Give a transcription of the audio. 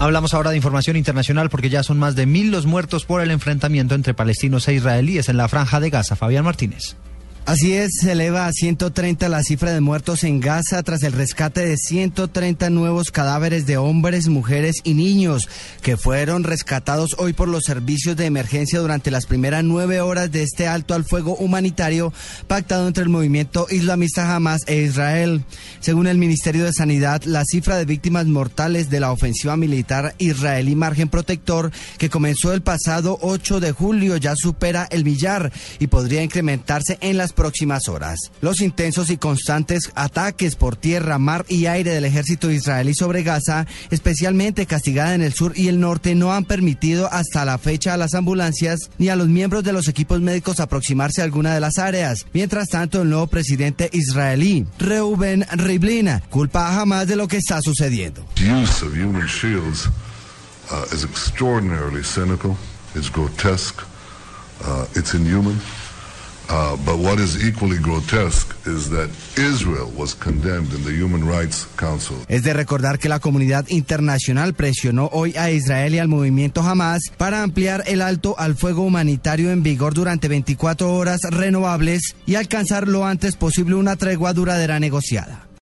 Hablamos ahora de información internacional porque ya son más de mil los muertos por el enfrentamiento entre palestinos e israelíes en la franja de Gaza. Fabián Martínez. Así es, se eleva a 130 la cifra de muertos en Gaza tras el rescate de 130 nuevos cadáveres de hombres, mujeres y niños que fueron rescatados hoy por los servicios de emergencia durante las primeras nueve horas de este alto al fuego humanitario pactado entre el movimiento islamista Hamas e Israel. Según el Ministerio de Sanidad, la cifra de víctimas mortales de la ofensiva militar israelí Margen Protector, que comenzó el pasado 8 de julio, ya supera el millar y podría incrementarse en las próximas horas. Los intensos y constantes ataques por tierra, mar y aire del ejército israelí sobre Gaza, especialmente castigada en el sur y el norte, no han permitido hasta la fecha a las ambulancias ni a los miembros de los equipos médicos aproximarse a alguna de las áreas. Mientras tanto, el nuevo presidente israelí, Reuben Rivlin, culpa a Hamas de lo que está sucediendo. uh, is extraordinarily cynical, it's grotesque, uh, it's inhuman. Uh, but what is equally grotesque is that Israel was condemned in the Human Rights Council. Es de recordar que la comunidad internacional presionó hoy a Israel y al movimiento Hamas para ampliar el alto al fuego humanitario en vigor durante 24 horas renovables y alcanzar lo antes posible una tregua duradera negociada.